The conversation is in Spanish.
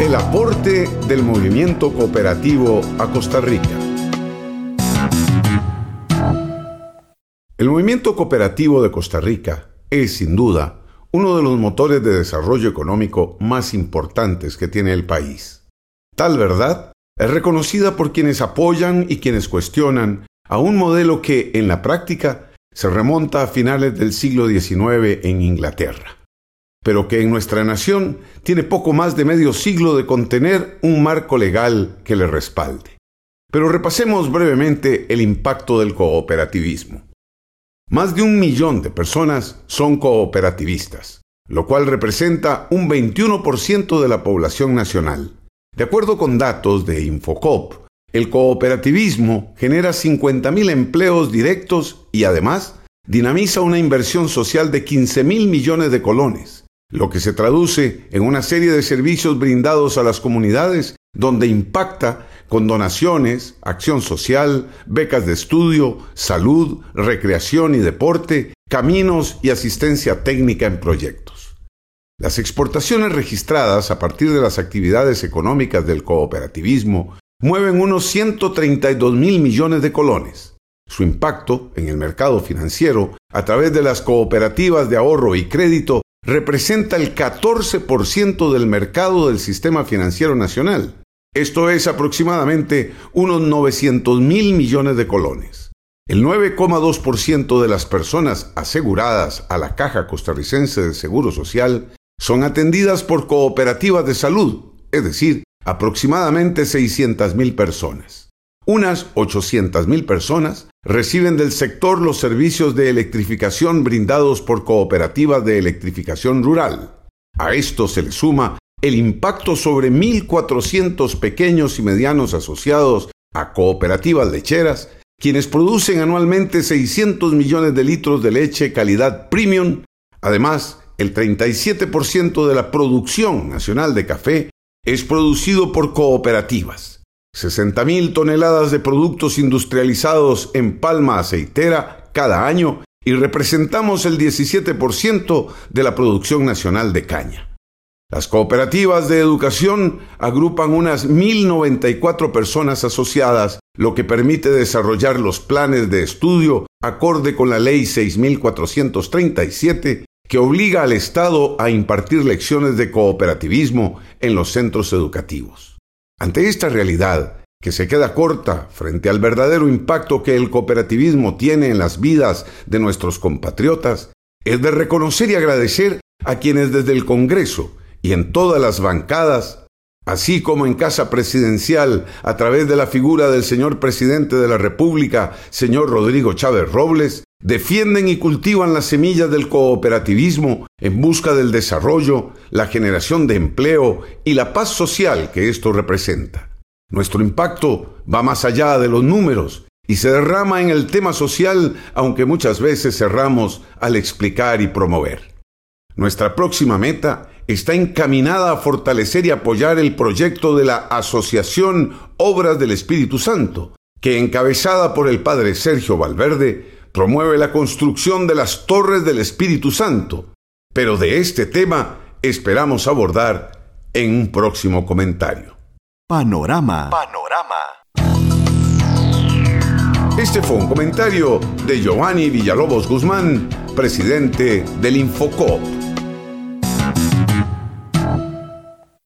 El aporte del movimiento cooperativo a Costa Rica. El movimiento cooperativo de Costa Rica es, sin duda, uno de los motores de desarrollo económico más importantes que tiene el país. Tal verdad es reconocida por quienes apoyan y quienes cuestionan a un modelo que, en la práctica, se remonta a finales del siglo XIX en Inglaterra, pero que en nuestra nación tiene poco más de medio siglo de contener un marco legal que le respalde. Pero repasemos brevemente el impacto del cooperativismo. Más de un millón de personas son cooperativistas, lo cual representa un 21% de la población nacional. De acuerdo con datos de Infocop, el cooperativismo genera 50.000 empleos directos y además dinamiza una inversión social de 15 mil millones de colones, lo que se traduce en una serie de servicios brindados a las comunidades donde impacta con donaciones, acción social, becas de estudio, salud, recreación y deporte, caminos y asistencia técnica en proyectos. Las exportaciones registradas a partir de las actividades económicas del cooperativismo mueven unos 132 mil millones de colones. Su impacto en el mercado financiero a través de las cooperativas de ahorro y crédito representa el 14% del mercado del sistema financiero nacional esto es aproximadamente unos 900 mil millones de colones. El 9,2% de las personas aseguradas a la Caja Costarricense de Seguro Social son atendidas por cooperativas de salud, es decir, aproximadamente 600 mil personas. Unas 800 mil personas reciben del sector los servicios de electrificación brindados por cooperativas de electrificación rural. A esto se le suma el impacto sobre 1.400 pequeños y medianos asociados a cooperativas lecheras, quienes producen anualmente 600 millones de litros de leche calidad premium. Además, el 37% de la producción nacional de café es producido por cooperativas. 60.000 toneladas de productos industrializados en palma aceitera cada año y representamos el 17% de la producción nacional de caña. Las cooperativas de educación agrupan unas 1.094 personas asociadas, lo que permite desarrollar los planes de estudio acorde con la Ley 6.437 que obliga al Estado a impartir lecciones de cooperativismo en los centros educativos. Ante esta realidad, que se queda corta frente al verdadero impacto que el cooperativismo tiene en las vidas de nuestros compatriotas, es de reconocer y agradecer a quienes desde el Congreso y en todas las bancadas, así como en Casa Presidencial a través de la figura del señor presidente de la República, señor Rodrigo Chávez Robles, defienden y cultivan las semillas del cooperativismo en busca del desarrollo, la generación de empleo y la paz social que esto representa. Nuestro impacto va más allá de los números y se derrama en el tema social, aunque muchas veces cerramos al explicar y promover. Nuestra próxima meta está encaminada a fortalecer y apoyar el proyecto de la Asociación Obras del Espíritu Santo, que encabezada por el Padre Sergio Valverde, promueve la construcción de las torres del Espíritu Santo. Pero de este tema esperamos abordar en un próximo comentario. Panorama. Panorama. Este fue un comentario de Giovanni Villalobos Guzmán, presidente del Infocop.